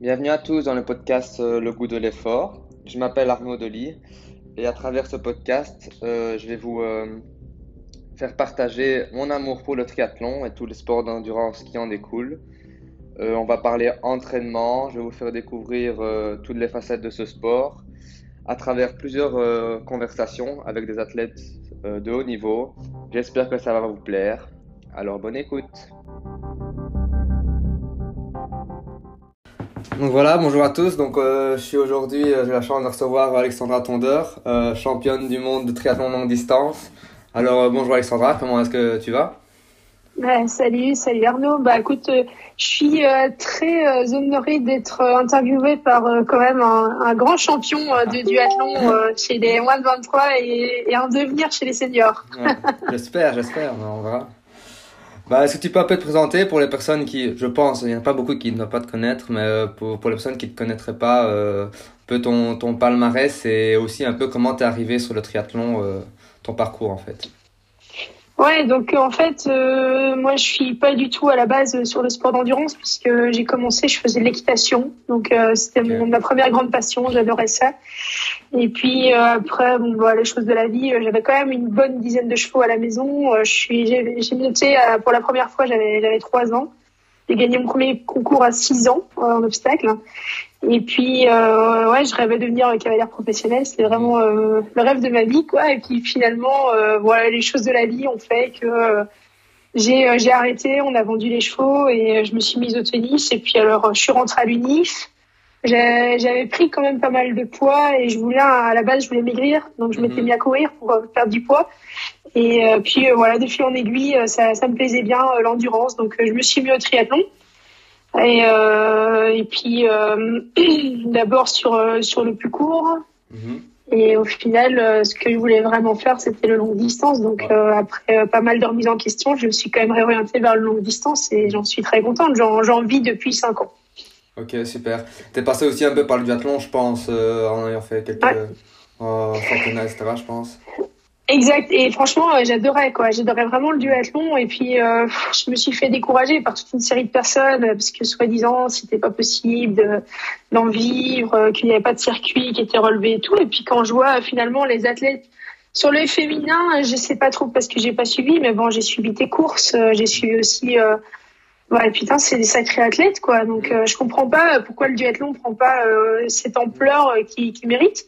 Bienvenue à tous dans le podcast euh, Le goût de l'effort. Je m'appelle Arnaud Delis et à travers ce podcast, euh, je vais vous euh, faire partager mon amour pour le triathlon et tous les sports d'endurance qui en découlent. On va parler entraînement, je vais vous faire découvrir toutes les facettes de ce sport à travers plusieurs conversations avec des athlètes de haut niveau. J'espère que ça va vous plaire. Alors bonne écoute. Donc voilà, bonjour à tous. Donc euh, je suis aujourd'hui, euh, j'ai la chance de recevoir Alexandra Tondeur, euh, championne du monde de triathlon longue distance. Alors bonjour Alexandra, comment est-ce que tu vas? Ouais, salut, salut Arnaud. Bah écoute, je suis très honorée d'être interviewée par quand même un, un grand champion de duathlon chez les moins de 23 et, et un devenir chez les seniors. Ouais, J'espère, j'espère, on verra. Bah, est-ce que tu peux un peu te présenter pour les personnes qui, je pense, il n'y en a pas beaucoup qui ne doivent pas te connaître, mais euh, pour, pour les personnes qui ne te connaîtraient pas, euh, un peu ton, ton palmarès et aussi un peu comment tu es arrivé sur le triathlon, euh, ton parcours en fait. Ouais, donc euh, en fait, euh, moi je suis pas du tout à la base sur le sport d'endurance puisque j'ai commencé, je faisais de l'équitation, donc euh, c'était mon- ma première grande passion, j'adorais ça. Et puis euh, après, bon, bah, les choses de la vie, euh, j'avais quand même une bonne dizaine de chevaux à la maison. Euh, je suis, j'ai j'ai monté pour la première fois, j'avais j'avais trois ans. J'ai gagné mon premier concours à six ans euh, en obstacle. Et puis, euh, ouais, je rêvais de devenir cavalière professionnelle. C'était vraiment euh, le rêve de ma vie, quoi. Et puis finalement, euh, voilà, les choses de la vie ont fait que euh, j'ai euh, j'ai arrêté. On a vendu les chevaux et euh, je me suis mise au tennis. Et puis alors, je suis rentrée à l'UNIF. J'avais pris quand même pas mal de poids et je voulais à la base je voulais maigrir, donc je m'étais Mhm. mis à courir pour perdre du poids. Et puis voilà, de fil en aiguille, ça, ça me plaisait bien l'endurance, donc je me suis mis au triathlon. Et, euh, et puis euh, d'abord sur euh, sur le plus court. Mhm. Et au final, ce que je voulais vraiment faire, c'était le long distance. Donc Ouais. euh, après euh, pas mal de remises en question, je me suis quand même réorientée vers le long distance et j'en suis très contente. J'en vis depuis cinq ans. Ok, super. T'es passé aussi un peu par le duathlon, je pense, euh, en ayant fait quelques Ouais. championnats, etc., je pense. Exact. Et franchement, euh, j'adorais quoi. J'adorais vraiment le duathlon. Et puis, euh, je me suis fait décourager par toute une série de personnes euh, parce que soi-disant, c'était pas possible de- d'en vivre, euh, qu'il n'y avait pas de circuit qui était relevé et tout. Et puis, quand je vois finalement les athlètes sur le féminin, je sais pas trop parce que j'ai pas suivi, mais bon, j'ai suivi tes courses. J'ai suivi aussi. Euh, Ouais, putain, c'est des sacrés athlètes, quoi. Donc, euh, je comprends pas pourquoi le duathlon prend pas cette ampleur euh, qui mérite.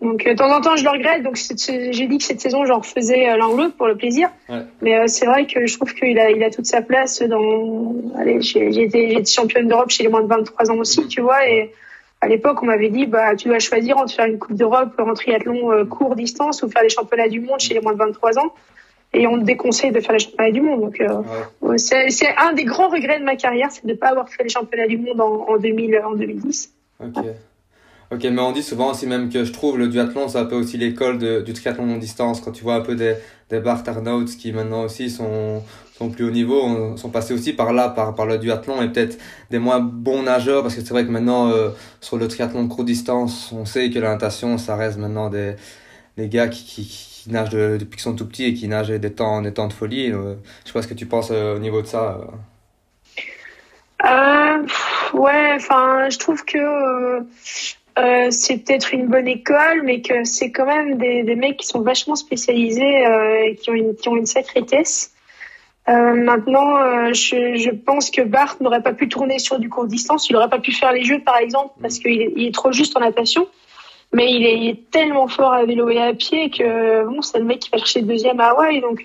Donc, euh, de temps en temps, je le regrette. Donc, j'ai dit que cette saison, j'en refaisais l'un ou l'autre pour le plaisir. Ouais. Mais euh, c'est vrai que je trouve qu'il a, il a toute sa place dans. Allez, j'ai été, championne d'Europe chez les moins de 23 ans aussi, tu vois. Et à l'époque, on m'avait dit, bah, tu dois choisir entre faire une Coupe d'Europe en triathlon euh, court distance ou faire les championnats du monde chez les moins de 23 ans. Et on te déconseille de faire les championnats du monde. Donc, euh, Ouais. C'est un des grands regrets de ma carrière, c'est de ne pas avoir fait les championnats du monde en, en, 2000, en 2010. Ok. Ok, mais on dit souvent aussi même que je trouve le duathlon, c'est un peu aussi l'école du triathlon longue distance. Quand tu vois un peu des, des Bart Arnauts qui maintenant aussi sont, sont plus haut niveau, on- sont passés aussi par là, par, par le duathlon et peut-être des moins bons nageurs parce que c'est vrai que maintenant, euh, sur le triathlon de courte distance, on sait que la natation, ça reste maintenant des, des gars qui, qui, qui nagent de- depuis qu'ils sont tout petits et qui nagent des temps, des temps de folie. Euh, je sais pas ce que tu penses euh, au niveau de ça. euh. Euh, ouais, enfin, je trouve que euh, c'est peut-être une bonne école, mais que c'est quand même des, mecs qui sont vachement spécialisés euh, et qui ont une, qui sacrée caisse. Euh, maintenant, je, pense que Bart n'aurait pas pu tourner sur du court distance. Il n'aurait pas pu faire les jeux, par exemple, parce qu'il est, trop juste en natation. Mais il est, tellement fort à vélo et à pied que bon, c'est le mec qui va chercher deuxième à Hawaï. Donc,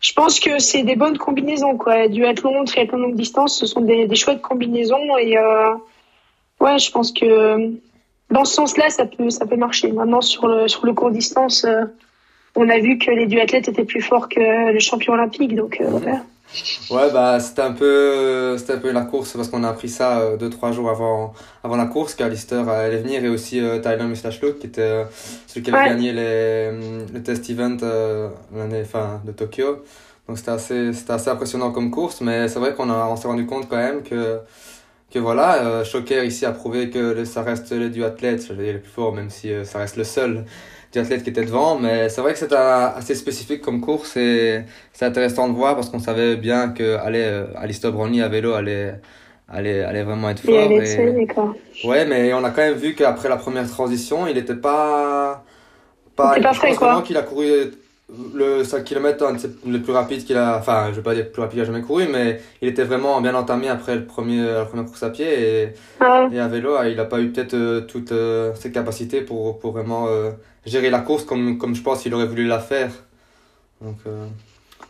je pense que c'est des bonnes combinaisons, quoi. Duathlon, triathlon longue distance, ce sont des, des chouettes combinaisons. Et ouais, je pense que dans ce sens-là, ça peut, ça peut marcher. Maintenant, sur le, sur le court distance, euh, on a vu que les duathlètes étaient plus forts que le champion olympique. Donc, euh, voilà. Ouais, bah, c'était un peu, un peu la course parce qu'on a appris ça euh, deux, trois jours avant, avant la course, qu'Alister allait venir et aussi euh, Tyler qui était euh, celui qui avait Ouais. gagné les, le test event euh, l'année, enfin, de Tokyo. Donc c'était assez, assez impressionnant comme course, mais c'est vrai qu'on on s'est rendu compte quand même que, que voilà, euh, Shocker ici a prouvé que le- ça reste les duathlètes, je vais dire les plus forts, même si euh, ça reste le seul duathlète qui était devant, mais c'est vrai que c'était assez spécifique comme course et c'est intéressant de voir parce qu'on savait bien que allez, euh, Alistair Brownlee à vélo allait, allait, allait vraiment être fort. Et, Ouais, mais on a quand même vu qu'après la première transition, il n'était pas. Pas, pas frais, quoi. qu'il a couru le 5 km le plus rapide qu'il a. Enfin, je vais pas dire le plus rapide qu'il a jamais couru, mais il était vraiment bien entamé après le premier, la première course à pied. Et, et à vélo, il n'a pas eu peut-être euh, toutes euh, ses capacités pour, pour vraiment euh, gérer la course comme, comme je pense qu'il aurait voulu la faire. Donc,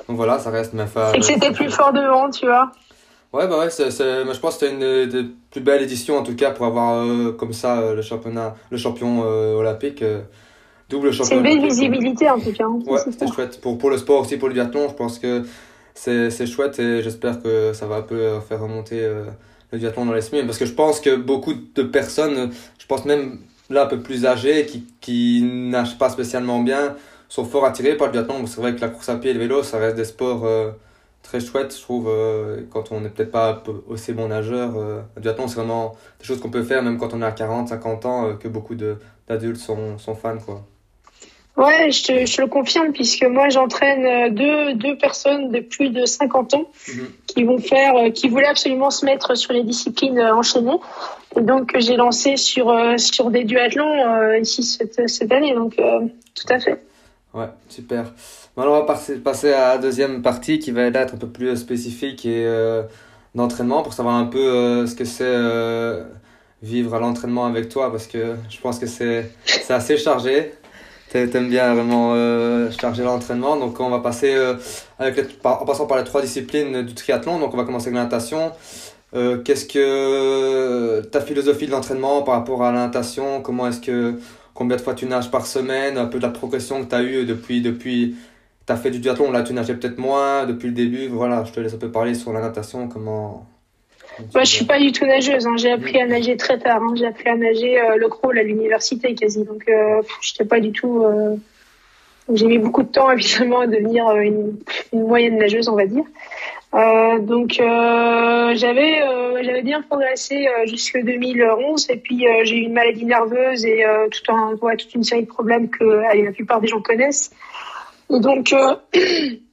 donc voilà, ça reste. Mais enfin, que c'était plus fort devant, tu vois. Ouais, bah ouais, c'est, je pense que c'était une des plus belles éditions en tout cas pour avoir euh, comme ça euh, le championnat, le champion euh, olympique, double champion. C'est une belle visibilité en tout cas. Hein, ouais, c'était chouette. Pour, pour le sport aussi, pour le biathlon, je pense que c'est, chouette et j'espère que ça va un peu faire remonter le biathlon dans les semaines parce que je pense que beaucoup de personnes, je pense même là un peu plus âgées, qui, qui nagent pas spécialement bien, sont fort attirés par le biathlon. C'est vrai que la course à pied et le vélo, ça reste des sports très chouette, je trouve, euh, quand on n'est peut-être pas aussi bon nageur. Euh, du c'est vraiment des choses qu'on peut faire même quand on est à 40, 50 ans, euh, que beaucoup d'adultes sont, sont fans. Quoi. Ouais, je te, je le confirme, puisque moi j'entraîne euh, deux, deux personnes de plus de 50 ans mhm. qui vont faire, qui voulaient absolument se mettre sur les disciplines enchaînées. Et donc j'ai lancé sur, sur des duathlons ici cette, cette année, donc tout à fait. Ouais, super. Maintenant, on va passer, passer à la deuxième partie qui va être un peu plus spécifique et euh, d'entraînement pour savoir un peu euh, ce que c'est euh, vivre à l'entraînement avec toi parce que je pense que c'est assez chargé. T'aimes bien vraiment charger l'entraînement. Donc, on va passer avec en passant par les trois disciplines du triathlon. Donc, on va commencer avec la natation. Qu'est-ce que ta philosophie de l'entraînement par rapport à la natation Comment est-ce que combien de fois tu nages par semaine, un peu de la progression que tu as eue depuis, depuis tu as fait du duathlon, là tu nageais peut-être moins depuis le début. Voilà, je te laisse un peu parler sur la natation, comment. Moi, je suis pas du tout nageuse. Hein. J'ai appris à nager très tard. Hein. J'ai appris à nager euh, le crawl à l'université quasi. Donc, euh, je pas du tout. Euh... J'ai mis beaucoup de temps évidemment à devenir euh, une, moyenne nageuse, on va dire. Donc j'avais j'avais bien progressé jusqu'en 2011 et puis j'ai eu une maladie nerveuse et tout un ouais, toute une série de problèmes que la plupart des gens connaissent. Et donc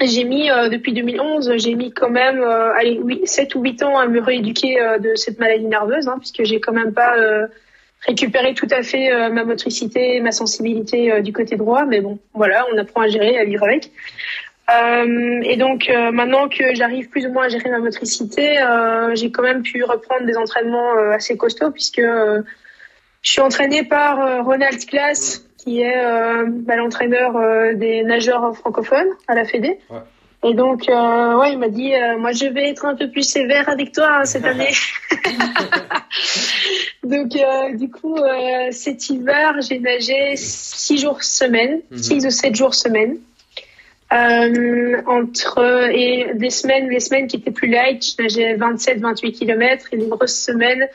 j'ai mis depuis 2011 j'ai mis quand même allez oui 7 ou 8 ans à me rééduquer de cette maladie nerveuse hein, puisque j'ai quand même pas récupéré tout à fait ma motricité ma sensibilité du côté droit. Mais bon voilà on apprend à gérer à vivre avec. Euh, et donc euh, maintenant que j'arrive plus ou moins à gérer ma motricité, euh, j'ai quand même pu reprendre des entraînements assez costauds puisque je suis entraînée par Ronald Class, qui est bah, l'entraîneur des nageurs francophones à la Fédé. Et donc, ouais, il m'a dit, moi, je vais être un peu plus sévère avec toi hein, cette année. donc, du coup, cet hiver, j'ai nagé six jours semaine, mhm. six ou sept jours semaine. Euh, entre et des semaines, les semaines qui étaient plus light, je nageais 27-28 km et les grosses semaines.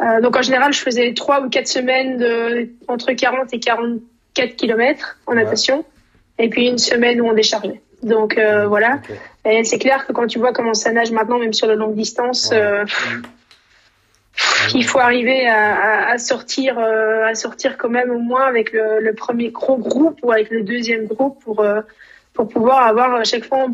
Euh, donc en général, je faisais trois ou quatre semaines de entre 40 et 44 km en natation, et puis une semaine où on déchargeait. Donc euh, voilà. Et c'est clair que quand tu vois comment ça nage maintenant, même sur la longue distance, euh, il faut arriver à, à, à sortir, euh, à sortir quand même au moins avec le, le, premier gros groupe ou avec le deuxième groupe pour euh, pour pouvoir avoir à chaque fois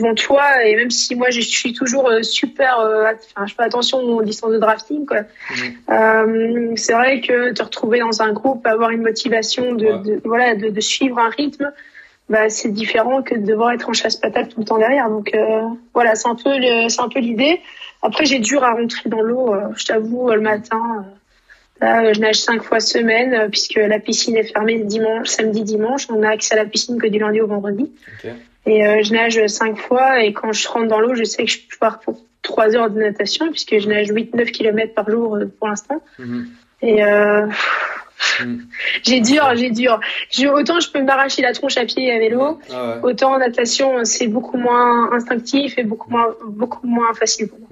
bon toi et même si moi je suis toujours euh, super euh, enfin je fais attention aux distances de drafting quoi. Mhm. euh, c'est vrai que te retrouver dans un groupe avoir une motivation de, voilà de, de, suivre un rythme bah c'est différent que de devoir être en chasse patate tout le temps derrière. Donc euh, voilà c'est un peu c'est un peu l'idée. Après j'ai dur à rentrer dans l'eau je t'avoue le matin Là, je nage cinq fois semaine euh, puisque la piscine est fermée dimanche, samedi, dimanche. On n'a accès à la piscine que du lundi au vendredi. Et euh, je nage cinq fois et quand je rentre dans l'eau, je sais que je pars pour trois heures de natation puisque je nage 8-9 km par jour euh, pour l'instant. Mhm. Et euh, mhm. j'ai dur, j'ai dur. autant je peux m'arracher la tronche à pied et à vélo, ah autant en natation c'est beaucoup moins instinctif et beaucoup moins, beaucoup moins facile pour moi.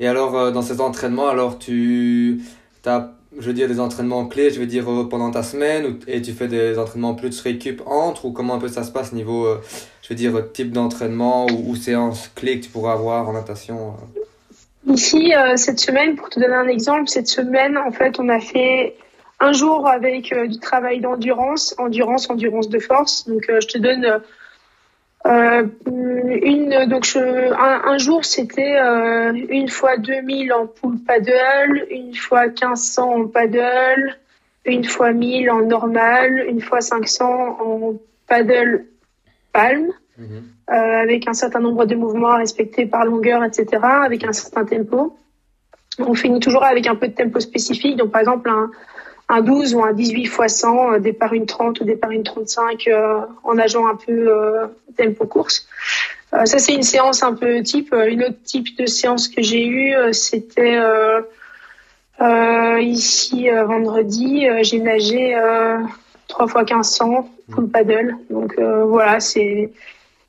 Et alors dans cet entraînement, alors tu as je veux dire, des entraînements clés, je veux dire, euh, pendant ta semaine, et tu fais des entraînements plus récup entre, ou comment un peu ça se passe niveau, euh, je veux dire, type d'entraînement ou, ou séance clé que tu pourras avoir en natation euh? Ici, cette semaine, pour te donner un exemple, cette semaine, en fait, on a fait un jour avec du travail d'endurance, endurance, endurance de force. Donc, je te donne une, donc je, un, jour c'était euh, une fois 2000 en pool paddle, une fois 1500 en paddle, une fois 1000 en normal, une fois 500 en paddle palme, mhm. euh, avec un certain nombre de mouvements à respecter par longueur, etc., avec un certain tempo. On finit toujours avec un peu de tempo spécifique, donc par exemple un, un 12 ou un 18 x 100, départ une 30 ou départ une 35 euh, en nageant un peu euh, tempo course. Euh, ça c'est une séance un peu type. Une autre type de séance que j'ai eue, c'était ici vendredi, j'ai nagé 3 fois 1500 full paddle. Donc voilà, c'est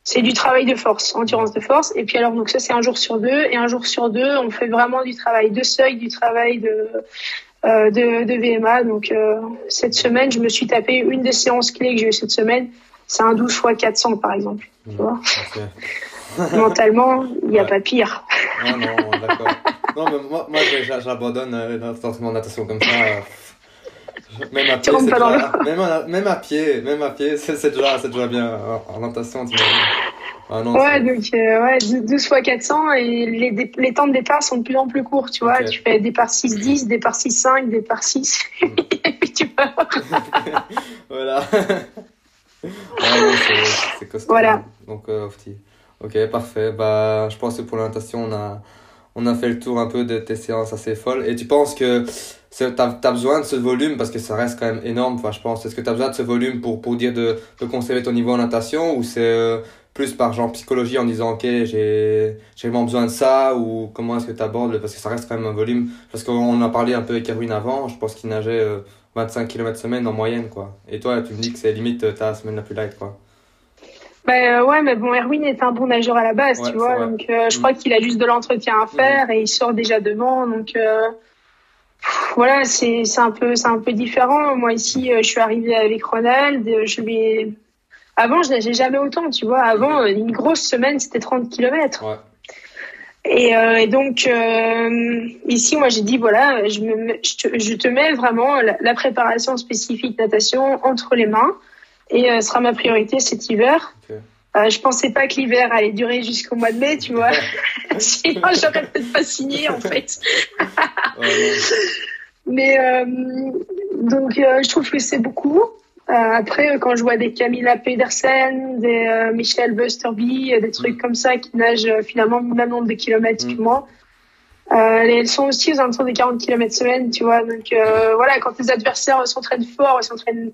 c'est du travail de force, endurance de force. Et puis alors donc ça c'est un jour sur deux et un jour sur deux on fait vraiment du travail de seuil, du travail de euh, de, de, VMA. Donc euh, cette semaine, je me suis tapé une des séances clés que j'ai eu cette semaine. C'est un 12 x 400 par exemple. Tu mmh. Mentalement, il n'y a pas pire. Non, non, d'accord. Non, mais moi, moi j'abandonne euh, l'entraînement natation comme ça. Même à pied, même, à, même à pied, même à pied, c'est déjà, déjà bien en, natation, tu ah ouais, donc euh, ouais, 12 x 400 et les, les temps de départ sont de plus en plus courts, tu vois. Tu fais départ 6-10, départ 6-5, départ 6, mm. et puis tu pars. voilà. c'est costaud. Voilà. Donc, euh, ok, parfait. Bah, je pense que pour l'orientation, on a, on a fait le tour un peu de tes séances assez folles. Et tu penses que tu as, besoin de ce volume parce que ça reste quand même énorme, enfin, je pense. Est-ce que tu as besoin de ce volume pour, pour dire de, de conserver ton niveau en natation ou c'est euh, plus par genre psychologie en disant ok j'ai j'ai vraiment besoin de ça ou comment est-ce que tu abordes parce que ça reste quand même un volume. Parce qu'on a parlé un peu avec Erwin avant je pense qu'il nageait 25 km semaine en moyenne quoi. Et toi tu me dis que c'est limite euh, ta semaine la plus light quoi. Bah ouais mais bon Erwin est un bon nageur à la base tu vois. donc euh, je crois mm. qu'il a juste de l'entretien à faire et il sort déjà devant donc euh, voilà c'est un peu c'est un peu différent moi ici je suis arrivée avec Ronald je lui avant, je nageais jamais autant, tu vois. Avant, euh, une grosse semaine, c'était 30 km. Ouais. Et, euh, et, donc euh, ici, moi, j'ai dit voilà, je, me, je, te, je te mets vraiment la, préparation spécifique natation entre les mains, et euh, ce sera ma priorité cet hiver. Okay. Euh, je pensais pas que l'hiver allait durer jusqu'au mois de mai, tu vois. Sinon, j'aurais peut-être pas signé en fait. Mais euh, donc, je trouve que c'est beaucoup. Euh, après, quand je vois des Camilla Pedersen, des euh, Michel Busterby, des trucs mm. comme ça qui nagent euh, finalement le même nombre de kilomètres que mm. moi, elles sont aussi aux alentours des 40 km semaine, tu vois. Donc voilà, quand tes adversaires s'entraînent fort, s'entraînent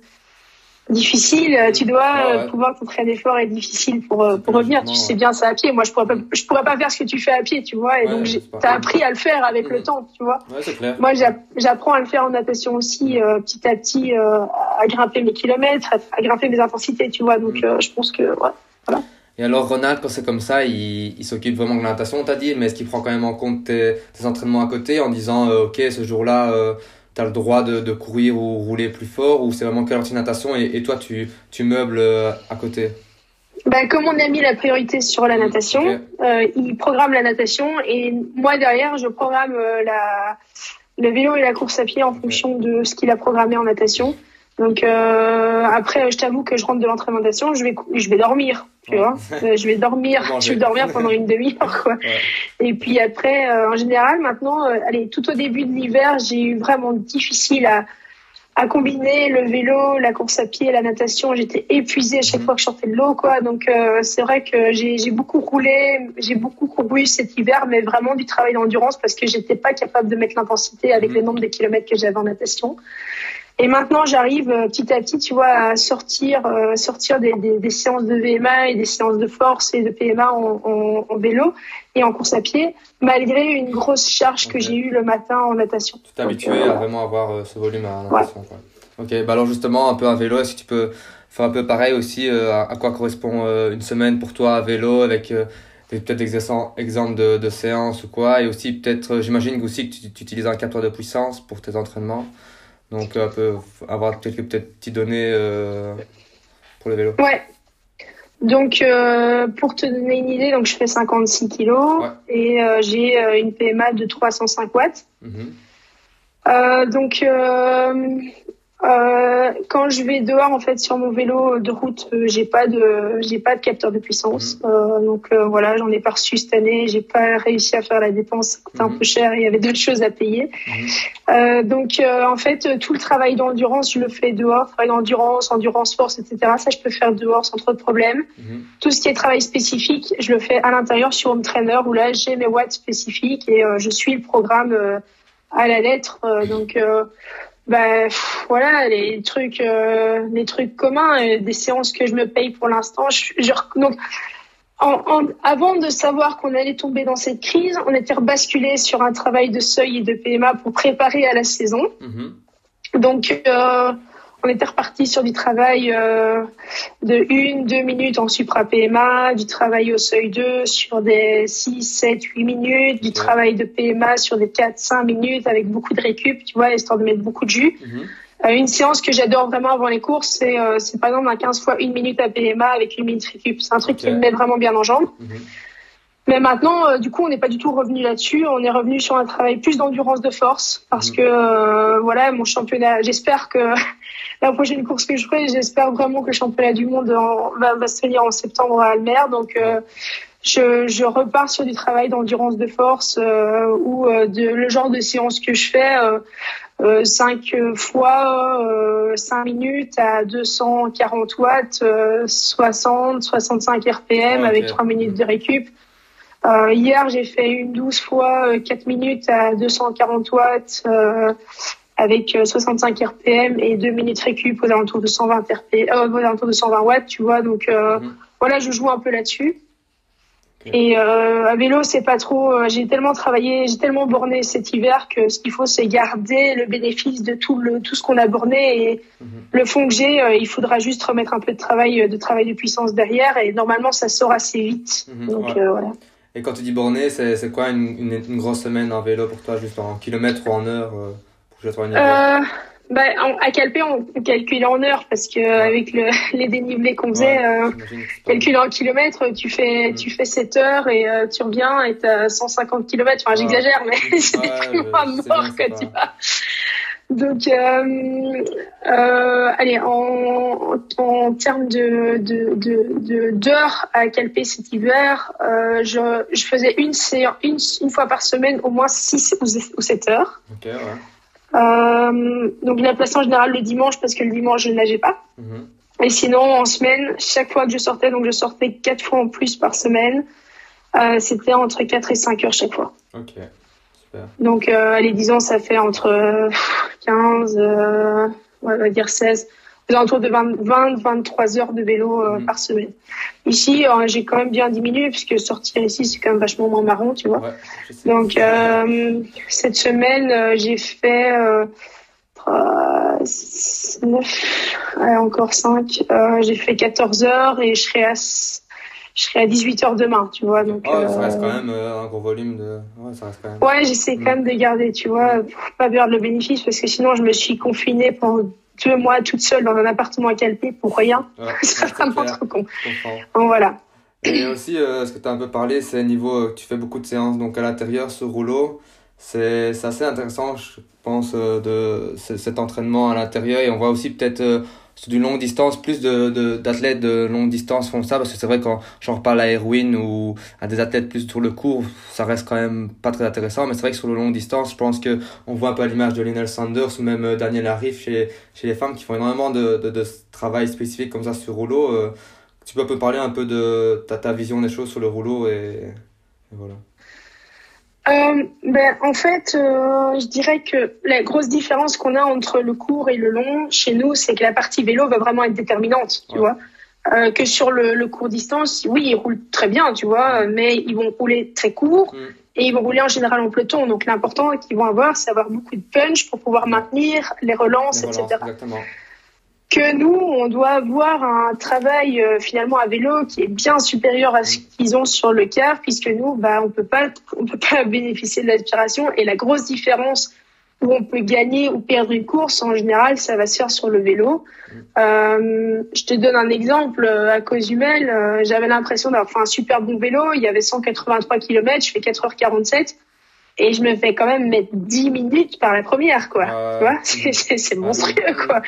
difficile. Euh, tu dois euh, pouvoir t'entraîner fort et difficile pour, euh, pour revenir. Tu sais bien ça à pied. Moi, je pourrais pas, je pourrais pas faire ce que tu fais à pied, tu vois. Et donc, t'as appris à le faire avec le temps, tu vois. Clair. Moi, j'apprends à le faire en natation aussi, petit à petit, à grimper mes kilomètres, à, grimper mes intensités, tu vois. Donc, mm. je pense que, ouais, voilà. Et alors, Ronald, quand c'est comme ça, il, il s'occupe vraiment de la natation, t'as dit, mais est-ce qu'il prend quand même en compte tes, tes entraînements à côté en disant, OK, ce jour-là, tu as le droit de, de, courir ou rouler plus fort ou c'est vraiment que natation et, et, toi tu, tu meubles euh, à côté? Bah, comme on a mis la priorité sur la natation, euh, il programme la natation et moi derrière je programme euh, la, le vélo et la course à pied en fonction de ce qu'il a programmé en natation. Donc euh, après, je t'avoue que je rentre de l'entraînement je vais je vais dormir, tu vois. Euh, je vais dormir, je vais dormir pendant une demi-heure quoi. Et puis après, euh, en général, maintenant, euh, allez, tout au début de l'hiver, j'ai eu vraiment difficile à à combiner le vélo, la course à pied, la natation. J'étais épuisée à chaque mhm. fois que je sortais de l'eau, quoi. Donc c'est vrai que j'ai j'ai beaucoup roulé, j'ai beaucoup couru cet hiver, mais vraiment du travail d'endurance parce que j'étais pas capable de mettre l'intensité avec mhm. le nombre de kilomètres que j'avais en natation. Et maintenant, j'arrive euh, petit à petit, tu vois, à sortir, euh, sortir des, des, des, séances de VMA et des séances de force et de PMA en, en, en vélo et en course à pied, malgré une grosse charge que j'ai eue le matin en natation. Tu t'es habitué euh, à vraiment avoir ce volume à natation. Quoi. Ok, bah alors justement, un peu à vélo, est-ce que tu peux faire un peu pareil aussi à, quoi correspond une semaine pour toi à vélo avec peut-être des exemples de, de séances ou quoi, et aussi peut-être, j'imagine aussi que tu, tu utilises un capteur de puissance pour tes entraînements. Donc, un peu, avoir quelques petites données euh, pour le vélo. Ouais. Donc, euh, pour te donner une idée, donc je fais 56 kilos et euh, j'ai une PMA de 305 watts. Mhm. donc, euh, quand je vais dehors en fait sur mon vélo de route, euh, j'ai pas de j'ai pas de capteur de puissance. Mhm. Euh, donc euh, voilà, j'en ai pas reçu cette année. J'ai pas réussi à faire la dépense, ça coûtait un mhm. peu cher. Il y avait d'autres choses à payer. Mhm. donc en fait, tout le travail d'endurance, je le fais dehors. Travail d'endurance, endurance force, etc. Ça, je peux faire dehors sans trop de problèmes. Tout ce qui est travail spécifique, je le fais à l'intérieur sur Home Trainer où là j'ai mes watts spécifiques et je suis le programme à la lettre. donc bah voilà les trucs euh, les trucs communs des séances que je me paye pour l'instant je, donc en, avant de savoir qu'on allait tomber dans cette crise on était rebasculé sur un travail de seuil et de PMA pour préparer à la saison mm-hmm. donc euh, on était reparti sur du travail euh, de une, deux minutes en supra PMA, du travail au seuil 2 sur des 6, 7, 8 minutes, du travail de PMA sur des 4, 5 minutes avec beaucoup de récup, tu vois, histoire de mettre beaucoup de jus. Mhm. Euh, une séance que j'adore vraiment avant les courses, c'est euh, par exemple un 15 fois une minute à PMA avec une minute récup. C'est un truc qui me met vraiment bien en jambes. Mhm. Mais maintenant, euh, du coup, on n'est pas du tout revenu là-dessus. On est revenu sur un travail plus d'endurance de force parce mhm. que euh, voilà, mon championnat. J'espère que la prochaine course que je ferai, j'espère vraiment que le championnat du monde va, se tenir en septembre à Almer. Donc, euh, je, je, repars sur du travail d'endurance de force ou de le genre de séance que je fais. Euh, 5 fois 5 minutes à 240 watts, 60, 65 RPM avec 3 minutes de récup. Euh, hier, j'ai fait une 12 fois 4 euh, minutes à 240 watts euh, avec 65 RPM et 2 minutes récup aux alentours de 120 RPM, aux alentours de 120 watts, tu vois. Donc mhm. voilà, je joue un peu là-dessus. Et euh, à vélo, c'est pas trop. j'ai tellement travaillé, j'ai tellement borné cet hiver que ce qu'il faut, c'est garder le bénéfice de tout le tout ce qu'on a borné et mhm. le fond que j'ai. il faudra juste remettre un peu de travail, de travail de puissance derrière et normalement, ça sort assez vite. Mhm. Donc voilà. Et quand tu dis borné, c'est quoi une, une, une, grosse semaine en vélo pour toi, juste en kilomètres ou en heure euh, pour que je euh, bah, À Calpé, on calcule en heures parce que avec le, les dénivelés qu'on faisait, euh, calculer en kilomètres, tu fais, mm. tu fais 7 heures et euh, tu reviens et tu as 150 kilomètres. Enfin, j'exagère, mais c'est à mort que tu vas. Donc, euh, euh, allez, en, en termes de d'heures de, de, à Calpé cet hiver, euh, je, je faisais une, une, une fois par semaine au moins 6 ou 7 heures. Okay, ouais. euh, donc, la place en général le dimanche parce que le dimanche, je ne nageais pas. Mhm. Et sinon, en semaine, chaque fois que je sortais, donc je sortais 4 fois en plus par semaine, euh, c'était entre 4 et 5 heures chaque fois. Ok. Donc, euh, allez, disons, ça fait entre 15, euh, on va dire 16, autour de 20, 20 23 heures de vélo euh, mhm. par semaine. Ici, euh, j'ai quand même bien diminué puisque sortir ici, c'est quand même vachement moins marrant, tu vois. Donc, euh, cette semaine, j'ai fait 9, encore 5. j'ai fait 14 heures et je serai à je serai à 18h demain, tu vois. Donc, oh, ça reste quand même un gros volume de. Ouais, ça reste quand même. Ouais, j'essaie quand même de garder, tu vois, pour pas perdre le bénéfice parce que sinon je me suis confinée pendant deux mois toute seule dans un appartement à Calpé pour rien. c'est vraiment trop con. Donc voilà. Et aussi, euh, ce que tu as un peu parlé, c'est niveau, tu fais beaucoup de séances donc à l'intérieur, ce rouleau. C'est assez intéressant, je pense, euh, de cet entraînement à l'intérieur. Et on voit aussi peut-être euh, sur du longue distance, plus de, d'athlètes de, longue distance font ça, parce que c'est vrai quand j'en reparle à Erwin ou à des athlètes plus sur le court, ça reste quand même pas très intéressant, mais c'est vrai que sur le long distance, je pense que on voit un peu l'image de Lionel Sanders ou même euh, Daniel Arif chez, chez les femmes qui font énormément de, de, de travail spécifique comme ça sur rouleau. Euh, tu peux un peu parler un peu de ta, ta vision des choses sur le rouleau et voilà euh, ben, En fait, euh, je dirais que la grosse différence qu'on a entre le court et le long chez nous, c'est que la partie vélo va vraiment être déterminante, tu vois. Euh, que sur le, le, court distance, oui, ils roulent très bien, tu vois, mais ils vont rouler très court mm. et ils vont rouler en général en peloton. Donc l'important qu'ils vont avoir, c'est avoir beaucoup de punch pour pouvoir maintenir les relances, etc. Exactement que nous, on doit avoir un travail euh, finalement à vélo qui est bien supérieur à ce qu'ils ont sur le car, puisque nous, bah, on peut pas, on peut pas bénéficier de l'aspiration. Et la grosse différence où on peut gagner ou perdre une course, en général, ça va se faire sur le vélo. Euh, je te donne un exemple. À Cozumel, euh, j'avais l'impression d'avoir fait un super bon vélo. Il y avait 183 km, je fais 4h47. et je me fais quand même mettre 10 minutes par la première, quoi. tu vois, c'est monstrueux, quoi.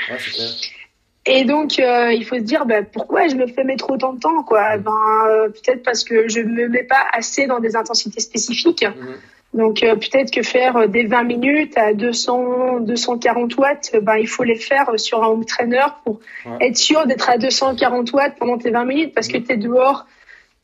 Et donc, euh, il faut se dire, bah, pourquoi je me fais mettre autant de temps, quoi? Ben, euh, peut-être parce que je me mets pas assez dans des intensités spécifiques. Mhm. Donc, euh, peut-être que faire des 20 minutes à 200, 240 watts, ben, il faut les faire sur un home trainer pour être sûr d'être à 240 watts pendant tes 20 minutes, parce que mhm. tu es dehors,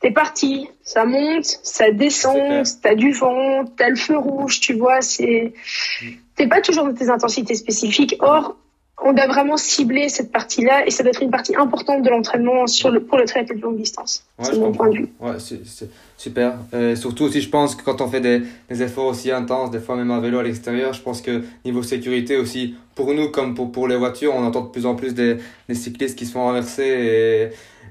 t'es parti, ça monte, ça descend, t'as du vent, t'as le feu rouge, tu vois, c'est, mhm. t'es pas toujours dans tes intensités spécifiques. Or, on doit vraiment cibler cette partie-là et ça doit être une partie importante de l'entraînement sur le, pour le triathlon de longue distance. c'est mon point de vue. Ouais, c'est super. Euh, surtout aussi, je pense que quand on fait des, des, efforts aussi intenses, des fois même à vélo à l'extérieur, je pense que niveau sécurité aussi, pour nous comme pour, pour les voitures, on entend de plus en plus des, des cyclistes qui se font renverser.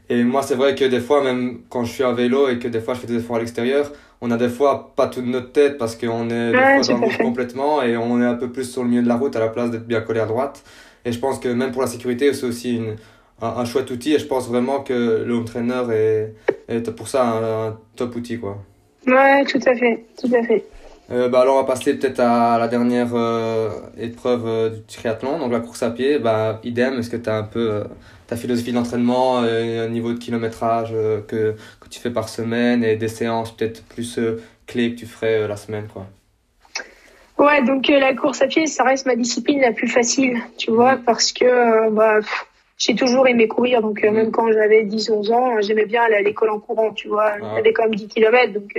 Et, et moi, c'est vrai que des fois, même quand je suis à vélo et que des fois je fais des efforts à l'extérieur, on a des fois pas toute notre tête parce qu'on est des fois dans le complètement et on est un peu plus sur le milieu de la route à la place d'être bien collé à droite. Et je pense que même pour la sécurité, c'est aussi une, un, chouette outil. Et je pense vraiment que le home trainer est, est pour ça un, top outil. Quoi. Ouais, tout à fait. Tout à fait. Euh, bah alors on va passer peut-être à la dernière euh, épreuve euh, du triathlon, donc la course à pied. Bah, idem, est-ce que tu as un peu ta philosophie d'entraînement, un niveau de kilométrage que, que tu fais par semaine et des séances peut-être plus clés que tu ferais la semaine quoi? Ouais, donc euh, la course à pied, ça reste ma discipline la plus facile, tu vois, parce que euh, bah, j'ai toujours aimé courir, donc euh, même quand j'avais 10-11 ans, j'aimais bien aller à l'école en courant, tu vois, ah. j'avais quand même 10 km, donc,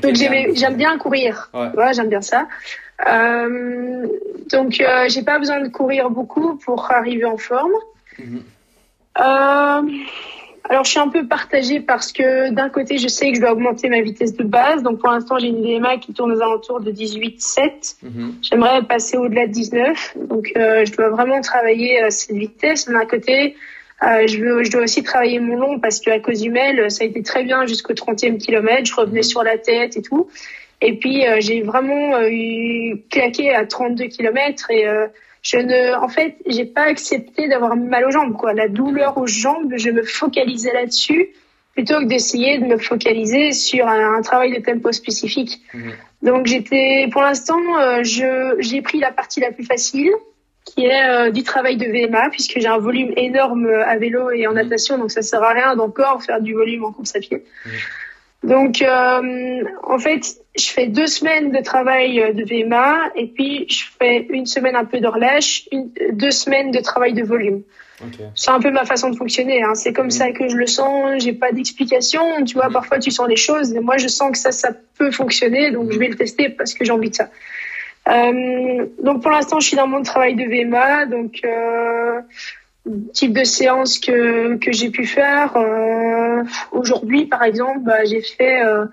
donc j'aime bien courir, tu vois, j'aime bien ça. donc j'ai pas besoin de courir beaucoup pour arriver en forme. Mhm. Alors, je suis un peu partagée parce que d'un côté, je sais que je dois augmenter ma vitesse de base. Donc, pour l'instant, j'ai une VMA qui tourne aux alentours de 18,7. Mhm. J'aimerais passer au-delà de 19. Donc, euh, je dois vraiment travailler euh, cette vitesse. D'un côté, euh, je, veux, je dois aussi travailler mon long parce qu'à cause du mail, ça a été très bien jusqu'au 30e kilomètre. Je revenais sur la tête et tout. Et puis, euh, j'ai vraiment eu claqué à 32 kilomètres et je ne, en fait, j'ai pas accepté d'avoir mal aux jambes, quoi. La douleur aux jambes, je me focalisais là-dessus plutôt que d'essayer de me focaliser sur un, travail de tempo spécifique. Mhm. Donc j'étais, pour l'instant, euh, je, j'ai pris la partie la plus facile, qui est euh, du travail de VMA, puisque j'ai un volume énorme à vélo et en mhm. natation, donc ça sert à rien d'encore faire du volume en course à pied. Mhm. Donc, euh, en fait, je fais deux semaines de travail euh, de VMA et puis je fais une semaine un peu de relâche, deux semaines de travail de volume. C'est un peu ma façon de fonctionner. Hein. C'est comme mm. ça que je le sens. J'ai pas d'explication. Tu vois, mm. parfois tu sens les choses. Et moi, je sens que ça, ça peut fonctionner. Donc, je vais le tester parce que j'ai envie de ça. Euh, donc, pour l'instant, je suis dans mon travail de VMA. Donc, euh, type de séance que, que j'ai pu faire. Euh, Aujourd'hui, par exemple, bah, j'ai fait euh,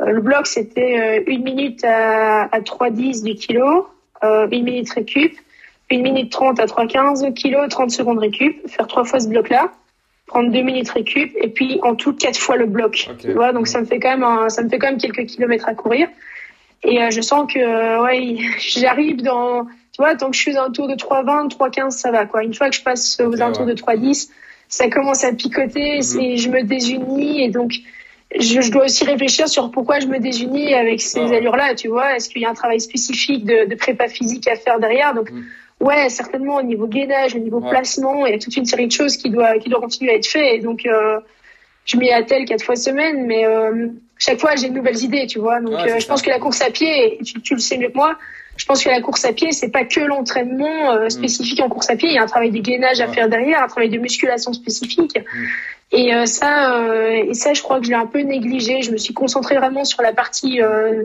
le bloc, c'était euh, une minute à, à 3,10 du kilo, euh, une minute récup, une minute 30 à 3,15 kilo, 30 secondes récup, faire trois fois ce bloc-là, prendre deux minutes récup, et puis en tout quatre fois le bloc. Tu vois, donc ça me fait quand même un, ça me fait quand même quelques kilomètres à courir. Et euh, je sens que ouais, j'arrive dans tu vois, tant que je suis un tour de 3,20, 3,15, ça va, quoi. Une fois que je passe aux alentours de 3,10, ça commence à picoter mhm. et je me désunis et donc, je, je, dois aussi réfléchir sur pourquoi je me désunis avec ces allures-là, tu vois. Est-ce qu'il y a un travail spécifique de, de prépa physique à faire derrière? Donc, mhm. ouais, certainement au niveau gainage, au niveau placement, il y a toute une série de choses qui doit, qui doit continuer à être fait. Et donc, euh, je m'y attelle quatre fois semaine, mais euh, chaque fois j'ai de nouvelles idées, tu vois. Donc, euh, je pense que la course à pied, tu, tu le sais mieux que moi, je pense que la course à pied, c'est pas que l'entraînement euh, mm. spécifique en course à pied. Il y a un travail de gainage à faire derrière, un travail de musculation spécifique. Mm. Et euh, ça, euh, et ça, je crois que je l'ai un peu négligé. Je me suis concentrée vraiment sur la partie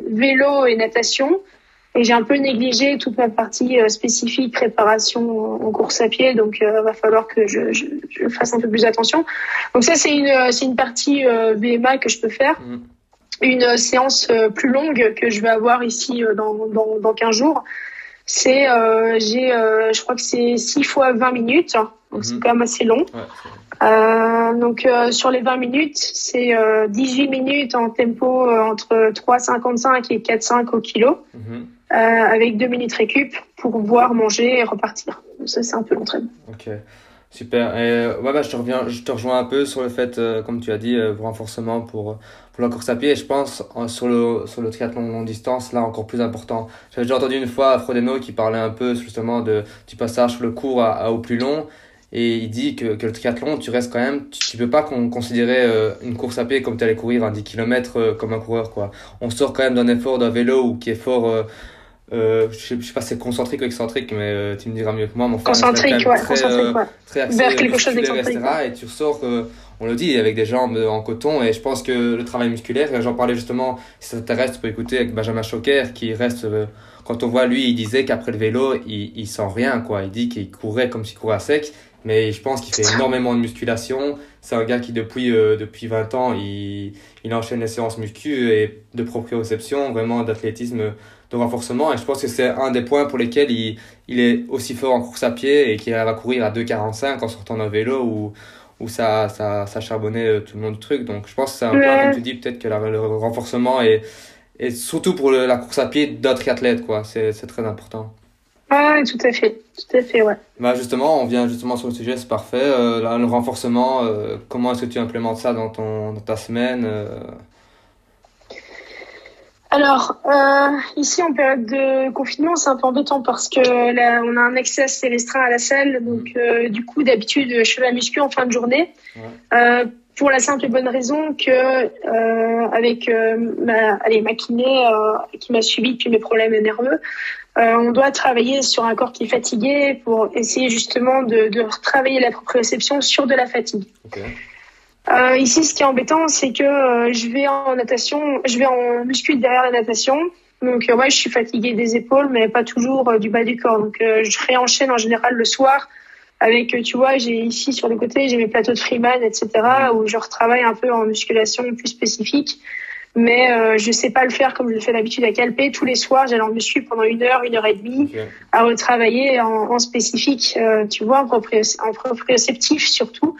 vélo et natation. Et j'ai un peu négligé toute ma partie spécifique préparation en course à pied, donc il va falloir que je, je, je, fasse un peu plus attention. Donc ça c'est une c'est une partie BMA que je peux faire. Mm une séance euh, plus longue que je vais avoir ici euh, dans, dans, dans 15 jours. C'est, euh, j'ai, euh, je crois que c'est 6 fois 20 minutes, donc c'est mhm. quand même assez long. Euh, donc sur les 20 minutes, c'est 18 minutes en tempo entre 3,55 et 4,5 au kilo, mhm. avec 2 minutes récup pour pouvoir manger et repartir. ça, c'est un peu l'entraînement. Ok. Super. Et ouais, bah, je te reviens, je te rejoins un peu sur le fait, comme tu as dit, renforcement pour pour la course à pied. Je pense sur le sur le triathlon longue distance, là encore plus important. J'avais déjà entendu une fois Frodeno qui parlait un peu justement de du passage sur le court à, au plus long. Et il dit que, que le triathlon, tu restes quand même, tu, peux pas considérer euh, une course à pied comme tu allais courir un 10 km euh, comme un coureur. quoi. On sort quand même d'un effort d'un vélo ou qui est fort, euh, euh je, sais, je sais pas si c'est concentrique ou excentrique, mais tu me diras mieux que moi. Mon concentrique, ouais, très, concentrique, ouais. Très axé, Vers quelque chose d'excentrique. Et tu ressors, on le dit, avec des jambes en coton. Et je pense que le travail musculaire, j'en parlais justement, si ça t'intéresse, tu peux écouter avec Benjamin Choquer qui reste quand on voit lui, il disait qu'après le vélo, il, il sent rien, quoi. Il dit qu'il courait comme s'il courait à sec mais je pense qu'il fait énormément de musculation. C'est un gars qui, depuis, euh, depuis 20 ans, il, il enchaîne les séances muscu et de proprioception, vraiment d'athlétisme, de renforcement. Et je pense que c'est un des points pour lesquels il, il est aussi fort en course à pied et qu'il va courir à 2,45 en sortant d'un vélo où, où ça, ça, ça charbonnait euh, tout le monde du truc. Donc je pense que c'est un point, comme tu dis, peut-être que le renforcement est, et surtout pour la course à pied d'un triathlète, quoi. C'est très important. Ah, tout à fait, tout à fait, ouais. Bah justement, on vient justement sur le sujet, c'est parfait. Euh, le renforcement, euh, comment est-ce que tu implémentes ça dans, ton, dans ta semaine euh? Alors, ici en période de confinement, c'est un peu embêtant parce que là, on a un accès assez restreint à la salle. Donc, du coup, d'habitude, je fais la muscu en fin de journée. pour la simple et bonne raison que avec ma, allez, ma kiné qui m'a suivi depuis mes problèmes nerveux, euh, on doit travailler sur un corps qui est fatigué pour essayer justement de, de retravailler la proprioception sur de la fatigue. Euh, ici, ce qui est embêtant, c'est que euh, je vais en natation, je vais en muscu derrière la natation. Donc, ouais, je suis fatiguée des épaules, mais pas toujours du bas du corps. Donc, je réenchaîne en général le soir avec, tu vois, j'ai ici sur le côté, j'ai mes plateaux de Freeman, etc., où je retravaille un peu en musculation plus spécifique mais euh, je sais pas le faire comme je le fais d'habitude à Calpé. Tous les soirs, j'allais en muscu pendant une heure, une heure et demie, à retravailler en, en spécifique, euh, tu vois, en, proprioceptif surtout,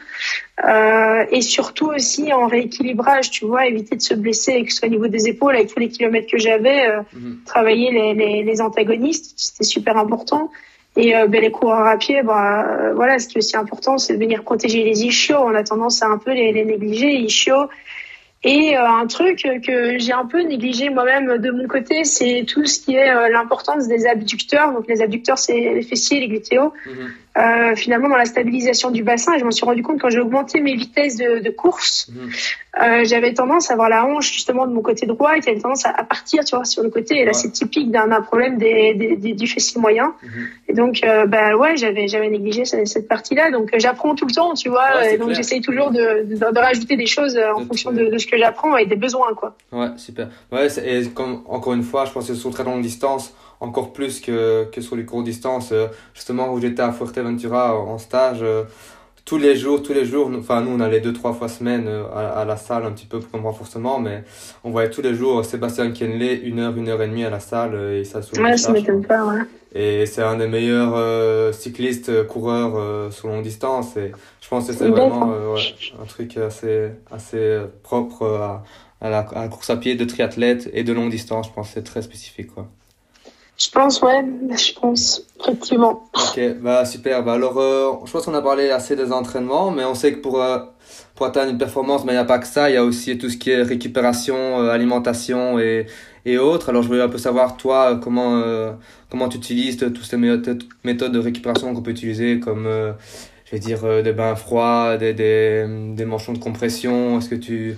euh, et surtout aussi en rééquilibrage, tu vois, éviter de se blesser, que ce soit au niveau des épaules, avec tous les kilomètres que j'avais, euh, mhm. travailler les, les, les antagonistes, c'était super important. Et euh, ben, les coureurs à pied, bah, euh, voilà, ce qui est aussi important, c'est de venir protéger les ischios. On a tendance à un peu les, les négliger, ischios et euh, un truc que j'ai un peu négligé moi-même de mon côté, c'est tout ce qui est euh, l'importance des abducteurs. Donc les abducteurs, c'est les fessiers, les glutéos. Mhm. Euh, finalement, dans la stabilisation du bassin, et je m'en suis rendu compte quand j'ai augmenté mes vitesses de, de course, mhm. euh, j'avais tendance à avoir la hanche justement de mon côté droit qui avait tendance à, à, partir, tu vois, sur le côté. Et là, c'est typique d'un problème des, des, des, du fessier moyen. Mhm. Et donc, euh, bah ouais, j'avais j'avais négligé cette, cette partie-là. Donc, j'apprends tout le temps, tu vois. et donc, j'essaye toujours de, de, de, rajouter des choses en fonction de, de ce que j'apprends et des besoins, quoi. Ouais, super. Ouais, et comme encore une fois, je pense que sur très longue distance encore plus que, que sur les courtes distances. Euh, justement, où j'étais à Fuerteventura en stage, euh, tous les jours, tous les jours, enfin nous on allait deux, trois fois semaine euh, à, la salle un petit peu pour un renforcement, mais on voyait tous les jours Sébastien Kenley une heure, une heure et demie à la salle et ça Ouais, ça m'étonne pas, ouais. Et c'est un des meilleurs cyclistes, coureurs sur longue distance et je pense que c'est vraiment un truc assez, assez propre à, à, la, à la course à pied de triathlète et de longue distance, je pense que c'est très spécifique quoi. Je pense, ouais, je pense, effectivement. Ok, bah super. Bah alors, euh, je pense qu'on a parlé assez des entraînements, mais on sait que pour, euh, pour atteindre une performance, mais il n'y a pas que ça, il y a aussi tout ce qui est récupération, euh, alimentation et, et autres. Alors, je voulais un peu savoir, toi, comment, comment tu utilises toutes ces méthodes, méthodes de récupération qu'on peut utiliser, comme, je vais dire, des bains froids, des, des, des manchons de compression. Est-ce que tu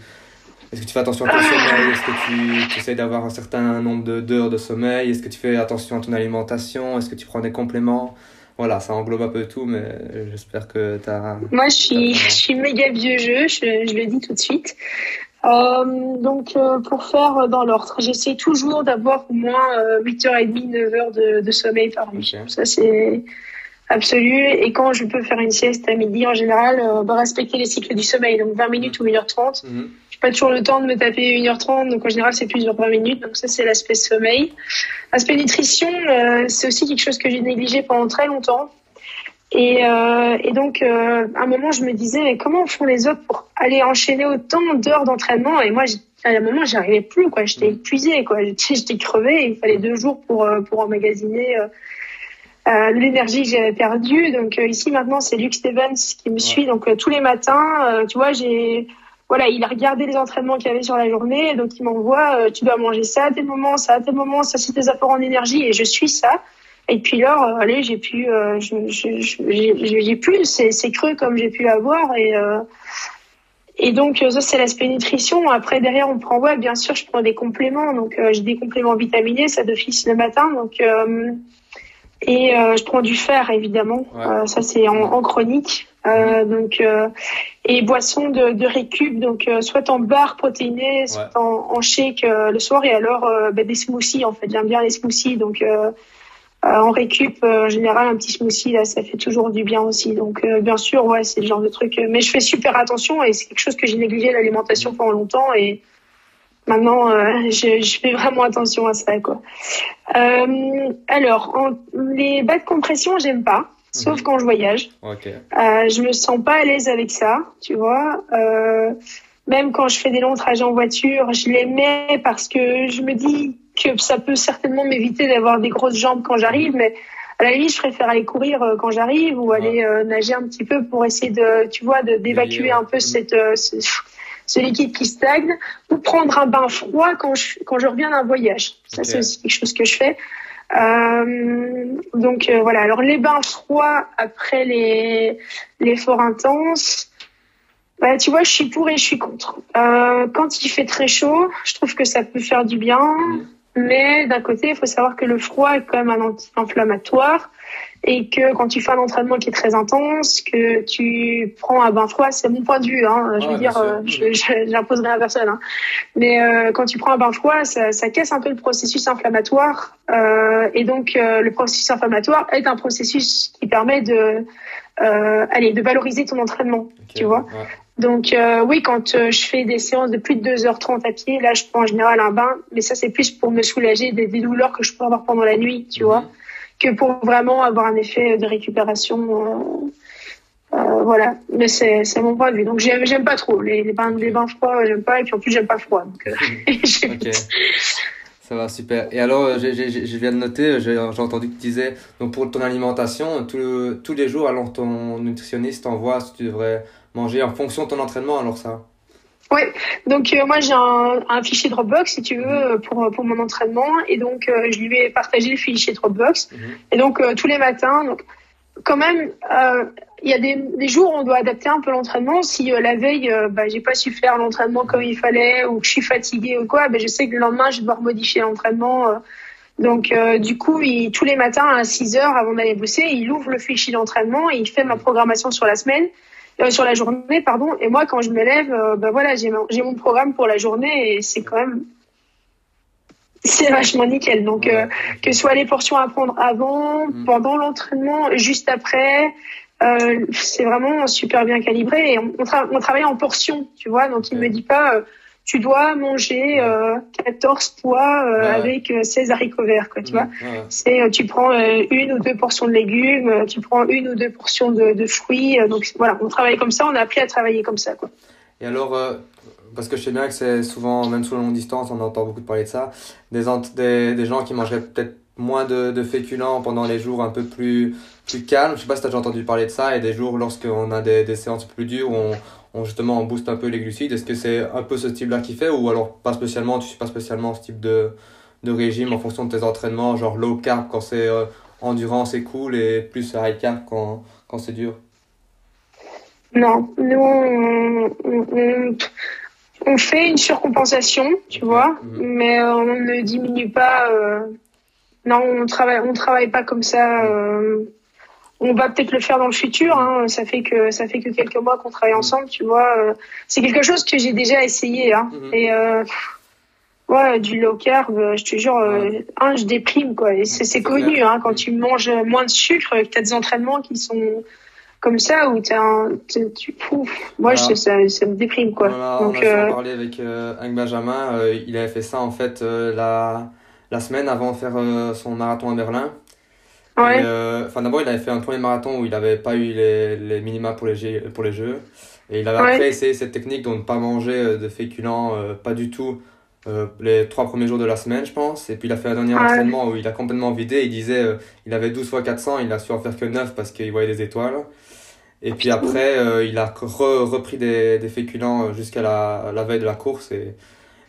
est-ce que tu fais attention à ton sommeil? Est-ce que tu, essaies d'avoir un certain nombre d'heures de, sommeil? Est-ce que tu fais attention à ton alimentation? Est-ce que tu prends des compléments? Voilà, ça englobe un peu tout, mais j'espère que tu as... Moi, je suis, je suis méga vieux jeu, je, je le dis tout de suite. Euh, donc, euh, pour faire dans l'ordre, j'essaie toujours d'avoir au moins 8h30, 9h de, de sommeil par nuit. Ça, c'est absolu. Et quand je peux faire une sieste à midi, en général, euh, bah, respecter les cycles du sommeil, donc 20 minutes ou 1h30 pas toujours le temps de me taper 1h30, donc en général c'est plusieurs 20 minutes, donc ça c'est l'aspect sommeil. L'aspect nutrition, euh, c'est aussi quelque chose que j'ai négligé pendant très longtemps. Et, euh, et donc euh, à un moment je me disais mais comment font les autres pour aller enchaîner autant d'heures d'entraînement? Et moi à un moment j'arrivais plus quoi, j'étais épuisée quoi, j'étais crevée, il fallait deux jours pour pour emmagasiner euh, l'énergie que j'avais perdue. Donc euh, ici maintenant c'est Luke Stevens qui me suit. Donc tous les matins, tu vois, j'ai voilà, il a regardé les entraînements qu'il y avait sur la journée, donc il m'envoie, tu dois manger ça à tel moment, ça à tel moment, ça c'est tes apports en énergie, et je suis ça. Et puis là, allez, j'ai pu, j'ai plus ces, creux comme j'ai pu avoir, et et donc ça c'est l'aspect nutrition. Après derrière on prend ouais bien sûr je prends des compléments donc j'ai des compléments vitaminés ça d'office le matin donc et euh, je prends du fer évidemment, euh, ça c'est en, en, chronique. Euh, mhm. donc et boisson de, de récup, donc soit en barre protéinée, soit en, en, shake le soir et alors bah, des smoothies en fait. J'aime bien les smoothies, donc en récup en général un petit smoothie là, ça fait toujours du bien aussi. Donc bien sûr ouais c'est le genre de truc. Mais je fais super attention et c'est quelque chose que j'ai négligé l'alimentation pendant longtemps et Maintenant, euh, je, je, fais vraiment attention à ça, quoi. Euh, alors, en, les bas de compression, j'aime pas, sauf mhm. quand je voyage. Okay. Euh, je me sens pas à l'aise avec ça, tu vois. Euh, même quand je fais des longs trajets en voiture, je les mets parce que je me dis que ça peut certainement m'éviter d'avoir des grosses jambes quand j'arrive, mais à la limite, je préfère aller courir euh, quand j'arrive ou aller euh, nager un petit peu pour essayer de, tu vois, d'évacuer un peu cette, ce liquide qui stagne, ou prendre un bain froid quand je, quand je reviens d'un voyage. Ça, c'est aussi quelque chose que je fais. Euh, donc euh, voilà. Alors les bains froids après les l'effort intense, bah, tu vois, je suis pour et je suis contre. Euh, quand il fait très chaud, je trouve que ça peut faire du bien, mm. mais d'un côté, il faut savoir que le froid est quand même un anti-inflammatoire et que quand tu fais un entraînement qui est très intense, que tu prends un bain froid, c'est mon point de vue, hein, je veux dire, euh, je, j'imposerai à personne, hein. mais euh, quand tu prends un bain froid, ça, ça casse un peu le processus inflammatoire, euh, et donc euh, le processus inflammatoire est un processus qui permet de, euh, allez, de valoriser ton entraînement, tu vois. Donc oui, quand je fais des séances de plus de 2h30 à pied, là je prends en général un bain, mais ça c'est plus pour me soulager des, douleurs que je peux avoir pendant la nuit, tu mhm. vois que pour vraiment avoir un effet de récupération. Euh, euh, voilà, mais c'est c'est mon point de vue. Donc j'aime j'aime pas trop les, les bains les bains froids, j'aime pas et puis en plus j'aime pas froid. Donc, euh, Ça va super. Et alors, je, je, je viens de noter, j'ai entendu que tu disais, donc pour ton alimentation, tout, tous les jours, alors ton nutritionniste t'envoie ce que tu devrais manger en fonction de ton entraînement, alors ça? Oui, donc euh, moi j'ai un, un, fichier Dropbox si tu veux pour pour mon entraînement. Et donc euh, je lui ai partagé le fichier Dropbox. Mhm. et donc euh, tous les matins donc quand même il y a des, des, jours où on doit adapter un peu l'entraînement. Si la veille bah, j'ai pas su faire l'entraînement comme il fallait ou que je suis fatiguée ou quoi bah, je sais que le lendemain je vais devoir modifier l'entraînement donc du coup il, tous les matins à 6 heures avant d'aller bosser il ouvre le fichier d'entraînement et il fait ma programmation sur la semaine euh, sur la journée, pardon. Et moi, quand je me lève, euh, ben voilà, j'ai mon, j'ai mon programme pour la journée et c'est quand même c'est vachement nickel. Donc euh, que ce soit les portions à prendre avant, mm. pendant l'entraînement, juste après, euh, c'est vraiment super bien calibré et on, on, travaille en portions, tu vois. Donc il me dit pas tu dois manger euh, 14 pois euh, avec 16 euh, haricots verts, quoi, tu vois. C'est euh, tu prends une ou deux portions de légumes, tu prends une ou deux portions de, de fruits. donc voilà, on travaille comme ça, on a appris à travailler comme ça, quoi. Et alors, parce que je sais bien que c'est souvent, même sur la longue distance, on entend beaucoup parler de ça, des, des, des gens qui mangeraient peut-être moins de, de féculents pendant les jours un peu plus, plus calmes. Je sais pas si tu as déjà entendu parler de ça, et des jours lorsqu'on a des, des séances plus dures où on, justement on booste un peu les glucides Est-ce que c'est un peu ce type-là qui fait ou alors pas spécialement, tu suis pas spécialement ce type de, de régime en fonction de tes entraînements, genre low carb quand c'est euh, endurance et cool et plus high carb quand, quand c'est dur? Non, nous on, on, fait une surcompensation, tu vois, mhm. mais on ne diminue pas. Euh, non, on travaille, on travaille pas comme ça. Euh, on va peut-être le faire dans le futur. Hein. Ça fait que ça fait que quelques mois qu'on travaille ensemble, tu vois. Euh, c'est quelque chose que j'ai déjà essayé. Hein. Mhm. Et euh, ouais, du low carb, euh, je te jure, euh, un, je déprime quoi. C'est connu. Hein, quand tu manges moins de sucre, que t'as des entraînements qui sont comme ça où t'as un, tu pouf. Moi, je, ça, ça me déprime quoi. Donc, on a parlé avec avec Benjamin. il avait fait ça en fait la la semaine avant de faire son marathon à Berlin. Ouais. Euh, enfin, d'abord, il avait fait un premier marathon où il n'avait pas eu les, les minima pour les, pour les jeux. Et il avait après essayé cette technique de ne pas manger euh, de féculents, euh, pas du tout, euh, les trois premiers jours de la semaine, je pense. Et puis il a fait un dernier Ouais. entraînement où il a complètement vidé. Il disait il avait 12 fois 400, il a su en faire que 9 parce qu'il voyait des étoiles. Et puis après, il a re- repris des, des féculents jusqu'à la, la veille de la course. Et,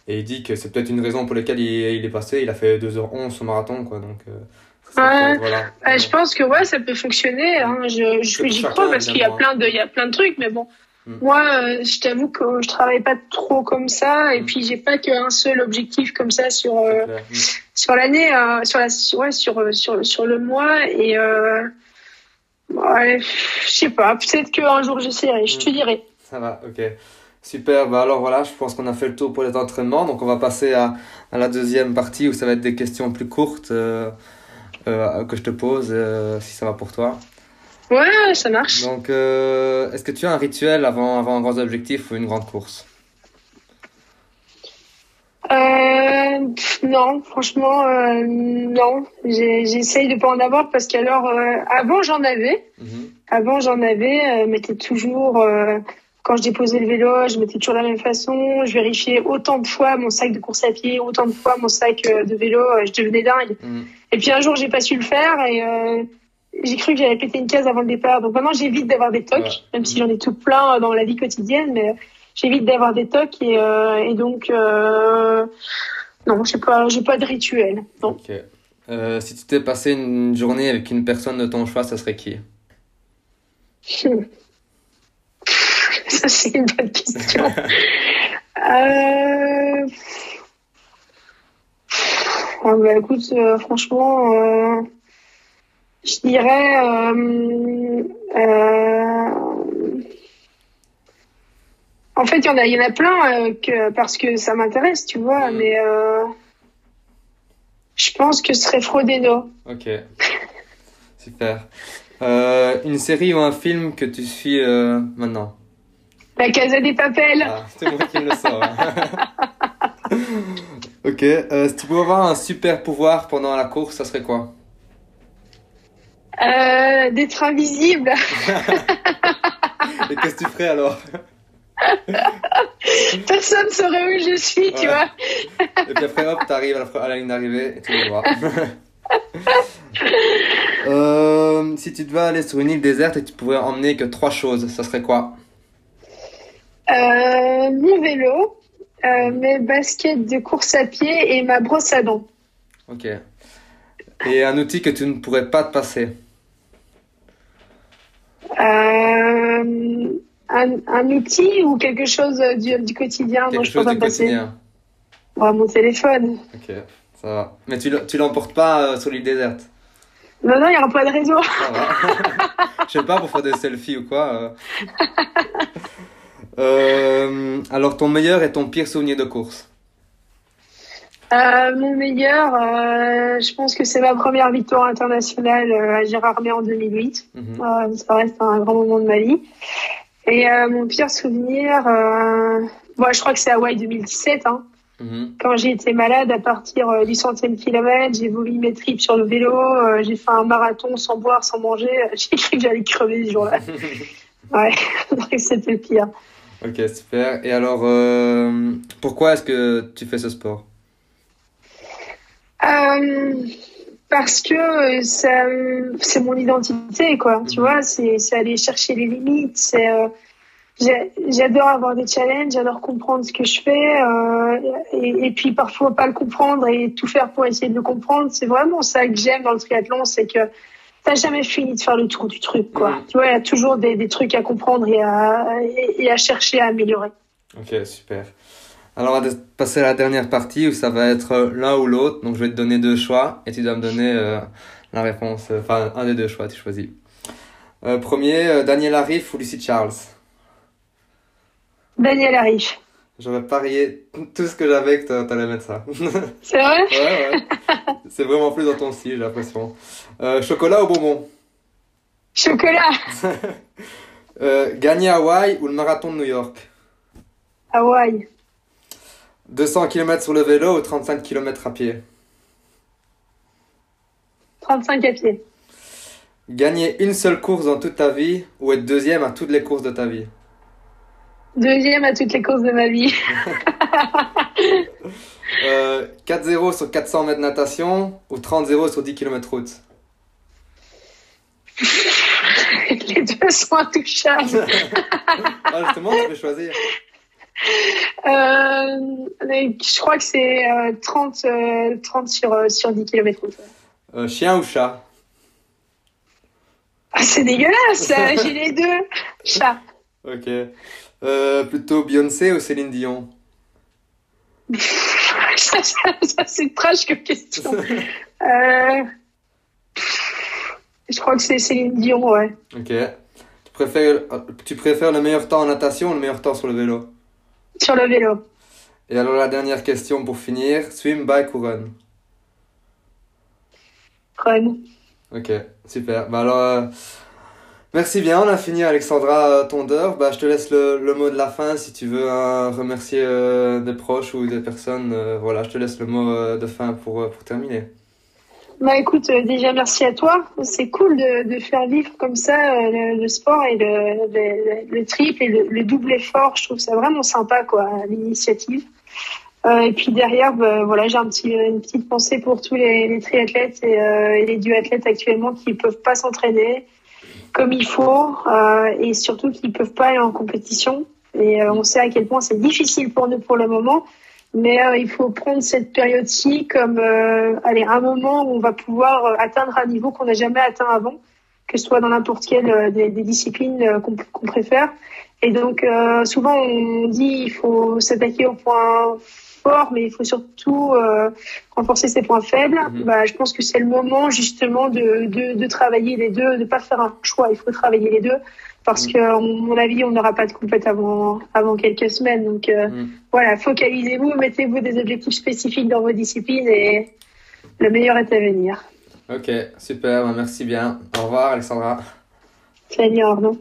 et il dit que c'est peut-être une raison pour laquelle il, il est passé. Il a fait 2h11 au marathon, quoi. Donc, Ouais. peut-être, voilà. Je pense que ouais, ça peut fonctionner. Hein. Je, je, j'y crois parce qu'il y a évidemment. plein de, il y a plein de trucs, mais bon. Mm. Moi, euh, je t'avoue que je travaille pas trop comme ça, et Mm. puis j'ai pas qu'un seul objectif comme ça sur euh, C'est clair. Mm. sur l'année, euh, sur la, ouais, sur sur sur le mois, et ouais, je sais pas. Peut-être qu'un jour j'essaierai. Je te Mm. dirai. Ça va, ok. Super, bah alors voilà, je pense qu'on a fait le tour pour les entraînements, donc on va passer à, à la deuxième partie où ça va être des questions plus courtes euh, que je te pose, euh, si ça va pour toi. Ouais, ça marche. Donc, euh, est-ce que tu as un rituel avant, avant un grand objectif ou une grande course? Pff, non, franchement, non. J'essaye de pas en avoir parce qu'alors, avant j'en avais. Mhm. Avant j'en avais, mais c'était toujours quand je déposais le vélo, je mettais toujours de la même façon. Je vérifiais autant de fois mon sac de course à pied, autant de fois mon sac de vélo. je devenais dingue. Mhm. Et puis un jour j'ai pas su le faire et euh, j'ai cru que j'avais pété une case avant le départ. Donc maintenant j'évite d'avoir des tocs, Ouais. même si j'en ai tout plein dans la vie quotidienne, mais j'évite d'avoir des tocs et, euh, et donc euh, non, j'ai pas, j'ai pas de rituel. Non. Ok. Euh, si tu t'es passé une journée avec une personne de ton choix, ça serait qui? Ça c'est une bonne question. euh... Ah bah écoute, euh, franchement, euh, je dirais. euh, En fait, il y en a, y en a plein que parce que ça m'intéresse, tu vois, Mm. mais je pense que ce serait Frodeno. Ok. Super. Euh, une série ou un film que tu suis euh, maintenant? La Casa des Papels. Ah, c'est moi qui le sors. ok. Euh, si tu pouvais avoir un super pouvoir pendant la course, ça serait quoi? Euh, D'être invisible. Et qu'est-ce que tu ferais alors? Personne saurait où je suis, tu vois. Et puis après, hop, t'arrives à la, à la ligne d'arrivée et tu le vois. Euh, si tu devais aller sur une île déserte et tu pouvais emmener que trois choses, ça serait quoi? Euh, mon vélo, euh, mes baskets de course à pied et ma brosse à dents. Ok. Et un outil que tu ne pourrais pas te passer? Euh, un, un outil ou quelque chose du, du quotidien dont je peux chose pas du passer? quotidien. Mon téléphone. Ok, ça va. Mais tu, tu l'emportes pas euh, sur l'île déserte? Non, non, il n'y aura pas de réseau. Ça va. Je sais pas pour faire des selfies ou quoi. euh. Alors, ton meilleur et ton pire souvenir de course? Euh, mon meilleur, euh, je pense que c'est ma première victoire internationale à Gérardmer en 2008. Mhm. Ça reste un grand moment de ma vie. Et mon pire souvenir, bon, je crois que c'est Hawaï 2017. Hein. Mhm. Quand j'ai été malade à partir du centième kilomètre, j'ai vomi mes tripes sur le vélo, j'ai fait un marathon sans boire, sans manger. J'ai cru que j'allais crever ce jour-là. Ouais, c'était le pire. Ok, super. Et alors, euh, pourquoi est-ce que tu fais ce sport? Euh, parce que euh, ça, c'est mon identité, quoi. Tu Mhm. vois, c'est, c'est aller chercher les limites. C'est, euh, j'adore avoir des challenges, j'adore comprendre ce que je fais, et, et puis parfois pas le comprendre et tout faire pour essayer de le comprendre. C'est vraiment ça que j'aime dans le triathlon, c'est que t'as jamais fini de faire le tour du truc, quoi. Mhm. Tu vois, il y a toujours des, des trucs à comprendre et à, et, et à chercher à améliorer. Ok, super. Alors, on va passer à la dernière partie où ça va être euh, l'un ou l'autre. Donc, je vais te donner deux choix et tu dois me donner euh, la réponse. euh, Enfin, un des deux choix, tu choisis. Euh, premier, euh, Daniel Arif ou Lucie Charles? Daniel arrive. J'aurais parié tout ce que j'avais que t'a- t'allais mettre ça. C'est vrai? Ouais, ouais. C'est vraiment plus dans ton style, j'ai l'impression. Euh, chocolat ou bonbon? Chocolat. Euh, gagner Hawaï ou le marathon de New York? Hawaï. 200 km sur le vélo ou 35 km à pied? 35 à pied. Gagner une seule course dans toute ta vie ou être deuxième à toutes les courses de ta vie? Deuxième à toutes les courses de ma vie. Euh, 4-0 sur 400 mètres natation ou 30-0 sur 10 km route? Les deux sont intouchables. ah, justement, tu peux choisir. Euh, je crois que c'est 30, euh, 30 euh, sur, sur 10 km route. chien ou chat? Ah, C'est dégueulasse, j'ai les deux. Chat. Ok. Plutôt Beyoncé ou Céline Dion ça, ça, c'est trash comme question. euh... Je crois que c'est Céline Dion, ouais. Ok. Tu préfères, tu préfères le meilleur temps en natation ou le meilleur temps sur le vélo Sur le vélo. Et alors la dernière question pour finir, swim, bike ou run Run. Ok, super. Bah alors, euh, merci bien, on a fini Alexandra Tondeur. Bah, je te laisse le, le mot de la fin si tu veux hein, remercier euh, des proches ou des personnes. Euh, voilà, je te laisse le mot de fin pour, pour terminer. Bah écoute, euh, déjà merci à toi. C'est cool de, de, faire vivre comme ça euh, le, sport et le, le, le triple et le, double effort. Je trouve ça vraiment sympa quoi, l'initiative. Euh, et puis derrière, bah, voilà, j'ai un petit, une petite pensée pour tous les, triathlètes et, euh, les duathlètes actuellement qui peuvent pas s'entraîner comme il faut euh, et surtout qui peuvent pas aller en compétition. Et on sait à quel point c'est difficile pour nous pour le moment. Mais euh, il faut prendre cette période-ci comme euh, allez, un moment où on va pouvoir euh, atteindre un niveau qu'on n'a jamais atteint avant, que ce soit dans n'importe quelle des, disciplines qu'on préfère. Et donc souvent on dit il faut s'attaquer aux points mais il faut surtout renforcer ses points faibles. Mhm. Bah, je pense que c'est le moment justement de, de, de travailler les deux, de ne pas faire un choix. Il faut travailler les deux parce mm. que, à mon avis, on n'aura pas de compète avant, avant quelques semaines. Donc euh, mm. voilà, focalisez-vous, mettez-vous des objectifs spécifiques dans vos disciplines et le meilleur est à venir. Ok, super, merci bien. Au revoir Alexandra. Salut Arnaud.